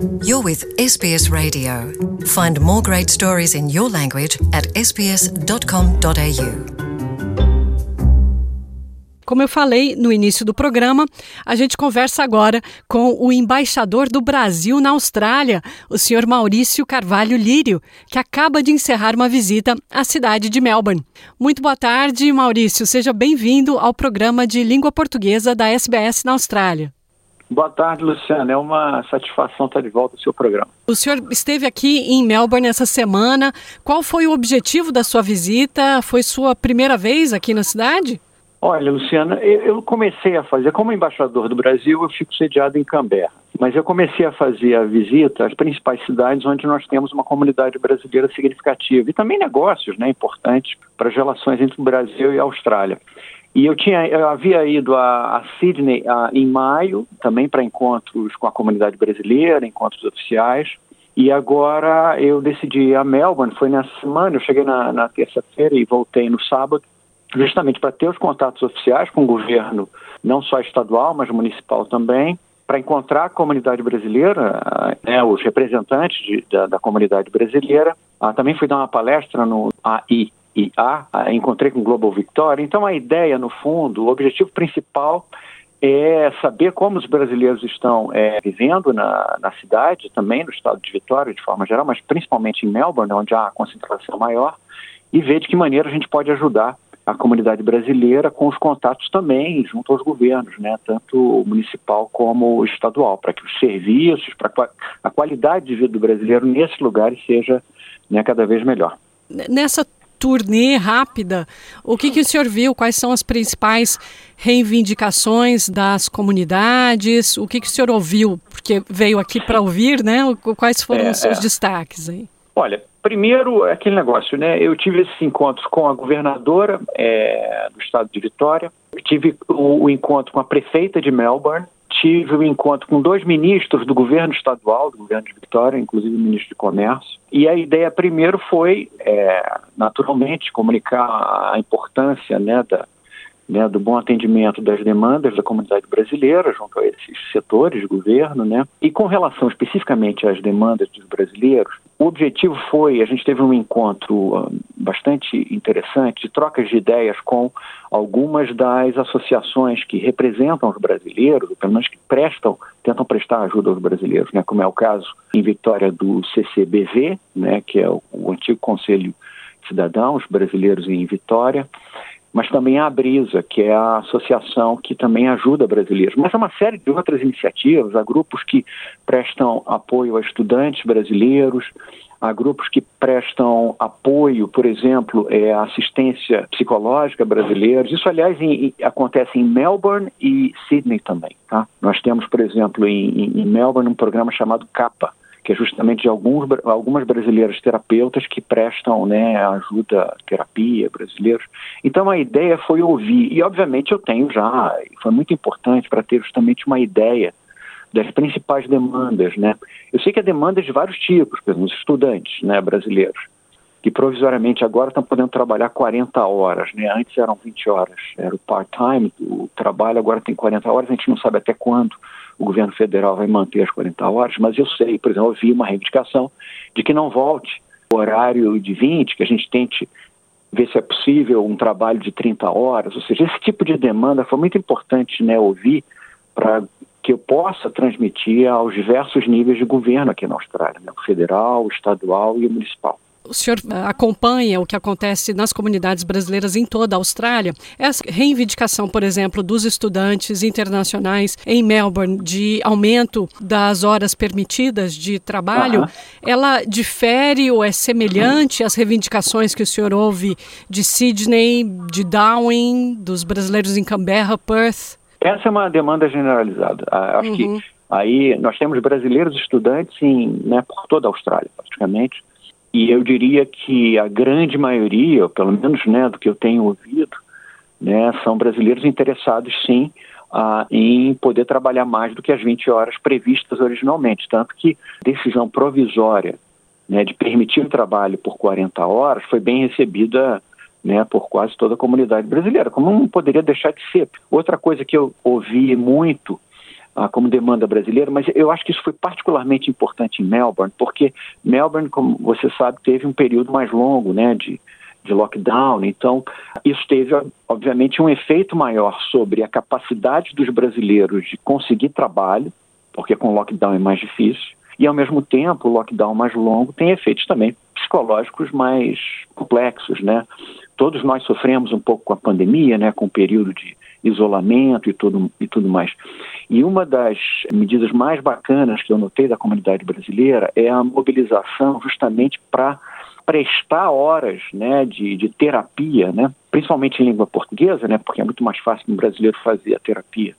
You're with SBS Radio. Find more great stories in your language at sbs.com.au. Como eu falei no início do programa, a gente conversa agora com o embaixador do Brasil na Austrália, o senhor Maurício Carvalho Lírio, que acaba de encerrar uma visita à cidade de Melbourne. Muito boa tarde, Maurício. Seja bem-vindo ao programa de língua portuguesa da SBS na Austrália. Boa tarde, Luciana. É uma satisfação estar de volta ao seu programa. O senhor esteve aqui em Melbourne essa semana. Qual foi o objetivo da sua visita? Foi sua primeira vez aqui na cidade? Olha, Luciana, eu comecei a fazer, como embaixador do Brasil, eu fico sediado em Canberra. Mas eu comecei a fazer a visita às principais cidades onde nós temos uma comunidade brasileira significativa e também negócios né, importantes para as relações entre o Brasil e a Austrália. E eu tinha, eu havia ido a, a Sydney a, em maio, também para encontros com a comunidade brasileira, encontros oficiais. E agora eu decidi ir a Melbourne, foi nessa semana, eu cheguei na, na terça-feira e voltei no sábado, justamente para ter os contatos oficiais com o governo, não só estadual, mas municipal também, para encontrar a comunidade brasileira, né, os representantes de, da, da, comunidade brasileira. Ah, também fui dar uma palestra no AI, e A, encontrei com Global Victoria. Então, a ideia, no fundo, o objetivo principal é saber como os brasileiros estão é, vivendo na, na cidade, também no estado de Vitória, de forma geral, mas principalmente em Melbourne, onde há a concentração maior, e ver de que maneira a gente pode ajudar a comunidade brasileira com os contatos também junto aos governos, né, tanto municipal como estadual, para que os serviços, para a qualidade de vida do brasileiro nesses lugares seja né, cada vez melhor. Nessa turnê rápida, o que, que o senhor viu? Quais são as principais reivindicações das comunidades? O que, que o senhor ouviu? Porque veio aqui para ouvir, né? Quais foram é, os seus é. destaques aí? Olha, primeiro, aquele negócio, né? Eu tive esses encontros com a governadora é, do estado de Vitória, tive o, o encontro com a prefeita de Melbourne, tive um encontro com dois ministros do governo estadual, do governo de Vitória, inclusive o ministro de Comércio. E a ideia primeiro foi, é, naturalmente, comunicar a importância né, da, né, do bom atendimento das demandas da comunidade brasileira junto a esses setores de governo, né? E com relação especificamente às demandas dos brasileiros, o objetivo foi, a gente teve um encontro uh, bastante interessante de trocas de ideias com algumas das associações que representam os brasileiros, ou pelo menos que prestam, tentam prestar ajuda aos brasileiros, né? Como é o caso em Vitória do CCBV, né, que é o, o antigo Conselho Cidadãos Brasileiros em Vitória mas também a Brisa, que é a associação que também ajuda brasileiros. Mas há uma série de outras iniciativas, há grupos que prestam apoio a estudantes brasileiros, há grupos que prestam apoio, por exemplo, é, assistência psicológica brasileiros. Isso, aliás, em, acontece em Melbourne e Sydney também. Tá? Nós temos, por exemplo, em, em Melbourne um programa chamado CAPA, que é justamente de alguns, algumas brasileiras terapeutas que prestam né, ajuda, terapia brasileiros. Então a ideia foi ouvir, e obviamente eu tenho já, foi muito importante para ter justamente uma ideia das principais demandas, né? Eu sei que há demandas de vários tipos, por exemplo, os estudantes né, brasileiros, que provisoriamente agora estão podendo trabalhar 40 horas, né? Antes eram 20 horas, era o part-time, o trabalho agora tem 40 horas, a gente não sabe até quando o governo federal vai manter as 40 horas, mas eu sei, por exemplo, eu vi uma reivindicação de que não volte o horário de 20, que a gente tente ver se é possível um trabalho de 30 horas, ou seja, esse tipo de demanda foi muito importante né, ouvir para que eu possa transmitir aos diversos níveis de governo aqui na Austrália, né, o federal, o estadual e o municipal o senhor eh, acompanha o que acontece nas comunidades brasileiras em toda a Austrália. Essa reivindicação, por exemplo, dos estudantes internacionais em Melbourne de aumento das horas permitidas de trabalho, ela difere ou é semelhante às reivindicações que o senhor ouve de Sydney, de Darwin, dos brasileiros em Canberra, Perth? Essa é uma demanda generalizada. Ah, acho uhum. que aí nós temos brasileiros estudantes em, né, por toda a Austrália, praticamente e eu diria que a grande maioria, pelo menos né, do que eu tenho ouvido, né, são brasileiros interessados sim em poder trabalhar mais do que as 20 horas previstas originalmente. Tanto que decisão provisória né, de permitir o trabalho por 40 horas foi bem recebida né, por quase toda a comunidade brasileira, como não poderia deixar de ser. Outra coisa que eu ouvi muito como demanda brasileira, mas eu acho que isso foi particularmente importante em Melbourne, porque Melbourne, como você sabe, teve um período mais longo né, de, de lockdown, então isso teve, obviamente, um efeito maior sobre a capacidade dos brasileiros de conseguir trabalho, porque com lockdown é mais difícil, e ao mesmo tempo o lockdown mais longo tem efeitos também psicológicos mais complexos, né? Todos nós sofremos um pouco com a pandemia, né, com o período de isolamento e tudo, e tudo mais. E uma das medidas mais bacanas que eu notei da comunidade brasileira é a mobilização justamente para prestar horas né, de, de terapia, né, principalmente em língua portuguesa, né, porque é muito mais fácil um brasileiro fazer a terapia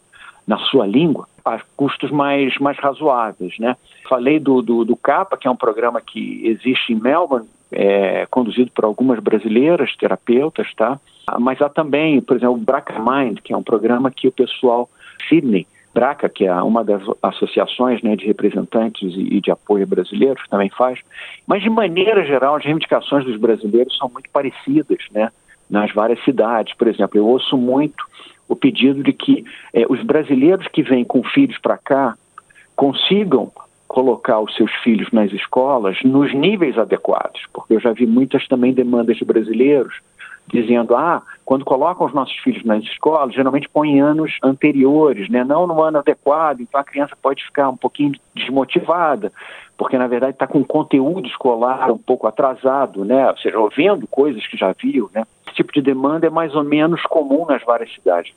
na sua língua, a custos mais, mais razoáveis. Né. Falei do, do, do CAPA, que é um programa que existe em Melbourne, é, conduzido por algumas brasileiras terapeutas, tá? Mas há também, por exemplo, o Braca Mind, que é um programa que o pessoal Sydney Braca, que é uma das associações né, de representantes e, e de apoio brasileiros, também faz. Mas, de maneira geral, as reivindicações dos brasileiros são muito parecidas né, nas várias cidades. Por exemplo, eu ouço muito o pedido de que é, os brasileiros que vêm com filhos para cá consigam colocar os seus filhos nas escolas nos níveis adequados, porque eu já vi muitas também demandas de brasileiros dizendo, ah, quando colocam os nossos filhos nas escolas, geralmente põem em anos anteriores, né? não no ano adequado, então a criança pode ficar um pouquinho desmotivada, porque na verdade está com um conteúdo escolar um pouco atrasado, né? ou seja, ouvindo coisas que já viu. Né? Esse tipo de demanda é mais ou menos comum nas várias cidades.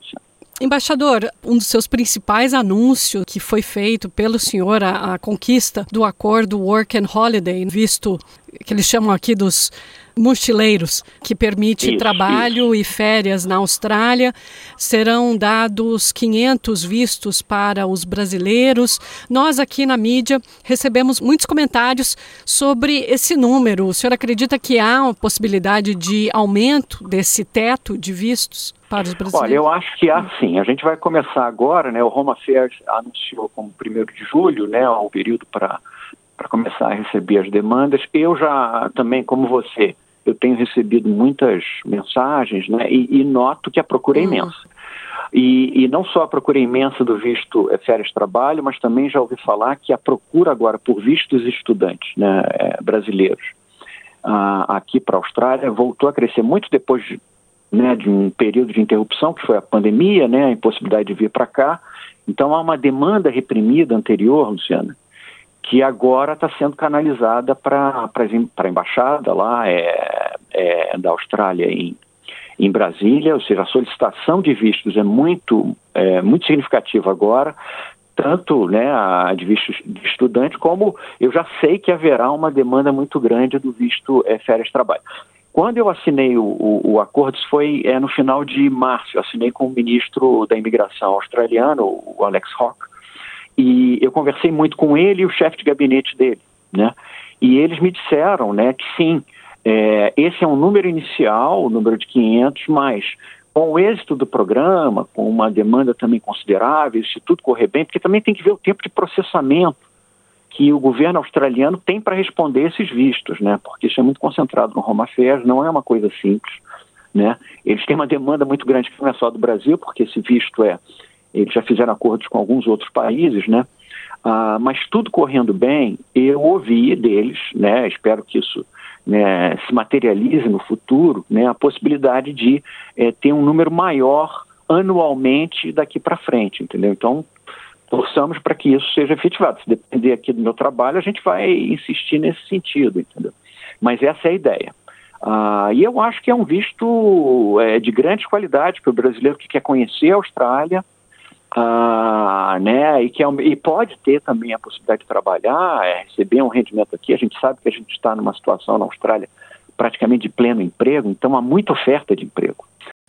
Embaixador, um dos seus principais anúncios que foi feito pelo senhor a, a conquista do acordo Work and Holiday, visto que eles chamam aqui dos mochileiros, que permite isso, trabalho isso. e férias na Austrália. Serão dados 500 vistos para os brasileiros. Nós aqui na mídia recebemos muitos comentários sobre esse número. O senhor acredita que há uma possibilidade de aumento desse teto de vistos? Para os brasileiros? Olha, eu acho que há sim. A gente vai começar agora, né? O Home Affairs anunciou como 1 de julho, né? O período para para começar a receber as demandas. Eu já também, como você, eu tenho recebido muitas mensagens né, e, e noto que a procura é uhum. imensa. E, e, não só a procura imensa do visto é, férias trabalho, mas também já ouvi falar que a procura agora por vistos estudantes né, é, brasileiros aqui para a Austrália voltou a crescer muito depois de, né, de um período de interrupção, que foi a pandemia, né, a impossibilidade de vir para cá. Então há uma demanda reprimida anterior, Luciana, que agora está sendo canalizada para a embaixada lá é, é, da Austrália em, em Brasília, ou seja, a solicitação de vistos é muito, é, muito significativa agora, tanto né, a de vistos de estudante, como eu já sei que haverá uma demanda muito grande do visto é, férias trabalho. Quando eu assinei o, o, o acordo, isso foi é, no final de março, eu assinei com o ministro da imigração australiano, o Alex Hawke, e eu conversei muito com ele e o chefe de gabinete dele, né? E eles me disseram, né, que sim, é, esse é um número inicial, o número de 500, mas com o êxito do programa, com uma demanda também considerável, se tudo correr bem, porque também tem que ver o tempo de processamento que o governo australiano tem para responder esses vistos, né? Porque isso é muito concentrado no Home Affairs, não é uma coisa simples, né? Eles têm uma demanda muito grande que não é só do Brasil, porque esse visto é eles já fizeram acordos com alguns outros países, né? Ah, mas tudo correndo bem, eu ouvi deles, né? Espero que isso né, se materialize no futuro, né? A possibilidade de é, ter um número maior anualmente daqui para frente, entendeu? Então, torçamos para que isso seja efetivado. Se depender aqui do meu trabalho, a gente vai insistir nesse sentido, entendeu? Mas essa é a ideia. Ah, e eu acho que é um visto é, de grande qualidade para o brasileiro que quer conhecer a Austrália, ah, né, e, que é, e pode ter também a possibilidade de trabalhar, é, receber um rendimento aqui. A gente sabe que a gente está numa situação na Austrália praticamente de pleno emprego, então há muita oferta de emprego.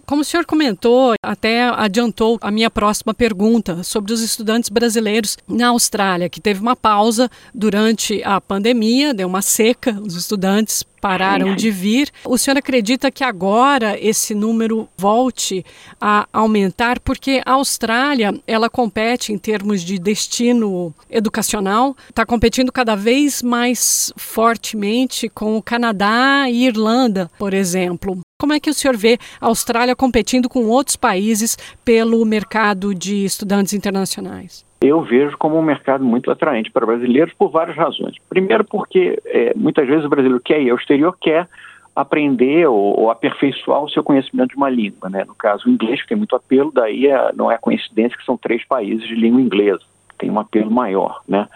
Como o senhor comentou, até adiantou a minha próxima pergunta sobre os estudantes brasileiros na Austrália, que teve uma pausa durante a pandemia, deu uma seca, os estudantes pararam de vir. O senhor acredita que agora esse número volte a aumentar? Porque a Austrália, ela compete em termos de destino educacional, está competindo cada vez mais fortemente com o Canadá e Irlanda, por exemplo. Como é que o senhor vê a Austrália competindo com outros países pelo mercado de estudantes internacionais? eu vejo como um mercado muito atraente para brasileiros por várias razões. Primeiro, porque é, muitas vezes o brasileiro quer ir ao exterior, quer aprender ou, ou, aperfeiçoar o seu conhecimento de uma língua. Né? No caso, o inglês, que tem muito apelo, daí é, não é coincidência que são três países de língua inglesa, tem um apelo maior. Né?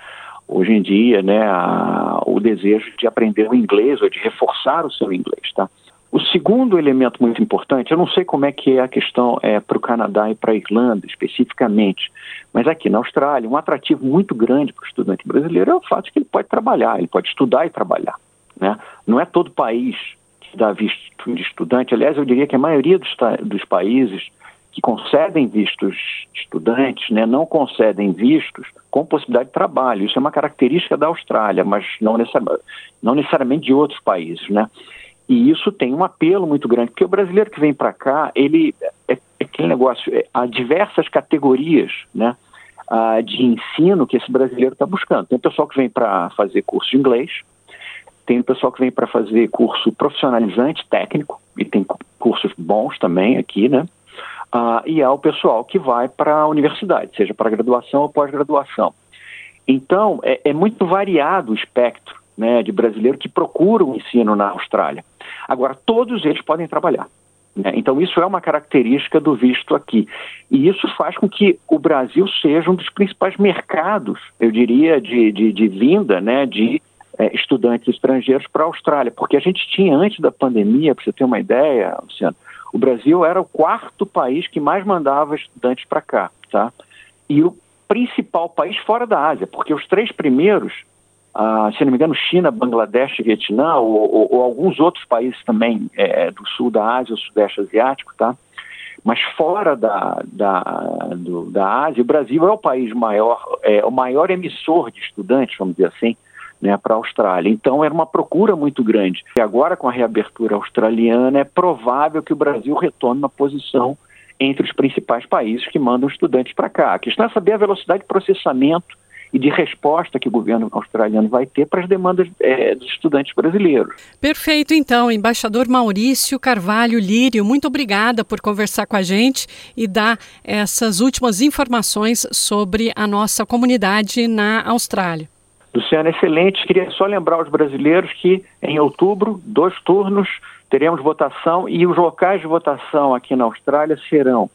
Hoje em dia, né, a, o desejo de aprender o inglês ou de reforçar o seu inglês. Tá? O segundo elemento muito importante, eu não sei como é que é a questão é, para o Canadá e para a Irlanda especificamente, mas aqui na Austrália, um atrativo muito grande para o estudante brasileiro é o fato de que ele pode trabalhar, ele pode estudar e trabalhar. Né? Não é todo país que dá visto de estudante, aliás, eu diria que a maioria dos, dos países que concedem vistos de estudantes né, não concedem vistos com possibilidade de trabalho. Isso é uma característica da Austrália, mas não, necessariamente, não necessariamente de outros países. Né? E isso tem um apelo muito grande, porque o brasileiro que vem para cá, ele é, é, aquele negócio, é, há diversas categorias né, de ensino que esse brasileiro está buscando. Tem o pessoal que vem para fazer curso de inglês, tem o pessoal que vem para fazer curso profissionalizante, técnico, e tem cursos bons também aqui, né? Ah, e há o pessoal que vai para a universidade, seja para graduação ou pós-graduação. Então, é, é muito variado o espectro né, de brasileiro que procura o ensino na Austrália. Agora, todos eles podem trabalhar. Né? Então, isso é uma característica do visto aqui. E isso faz com que o Brasil seja um dos principais mercados, eu diria, de, de, de vinda né, de é, estudantes estrangeiros para a Austrália. Porque a gente tinha, antes da pandemia, para você ter uma ideia, Luciano, o Brasil era o quarto país que mais mandava estudantes para cá. Tá? E o principal país fora da Ásia, porque os três primeiros ah, se não me engano, China, Bangladesh, Vietnã ou, ou, ou alguns outros países também é, do sul da Ásia, sudeste asiático, tá? Mas fora da, da, do, da Ásia, o Brasil é o país maior, é o maior emissor de estudantes, vamos dizer assim, né, para a Austrália. Então era uma procura muito grande. E agora, com a reabertura australiana, é provável que o Brasil retome uma posição entre os principais países que mandam estudantes para cá. A questão é saber a velocidade de processamento e de resposta que o governo australiano vai ter para as demandas é, dos estudantes brasileiros. Perfeito, então, embaixador Maurício Carvalho Lírio, muito obrigada por conversar com a gente e dar essas últimas informações sobre a nossa comunidade na Austrália. Luciano, excelente. Queria só lembrar os brasileiros que em outubro, dois turnos, teremos votação e os locais de votação aqui na Austrália serão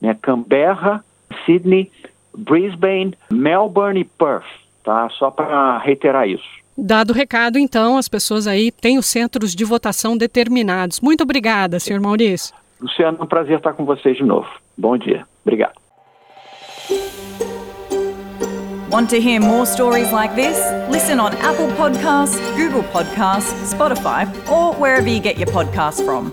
né, Canberra, Sydney, Brisbane, Melbourne e Perth, tá? Só para reiterar isso. Dado o recado, então, as pessoas aí têm os centros de votação determinados. Muito obrigada, senhor Maurício. Luciano, é um prazer estar com vocês de novo. Bom dia. Obrigado. Want to hear more stories like this? Listen on Apple Podcasts, Google Podcasts, Spotify, or wherever you get your podcasts from.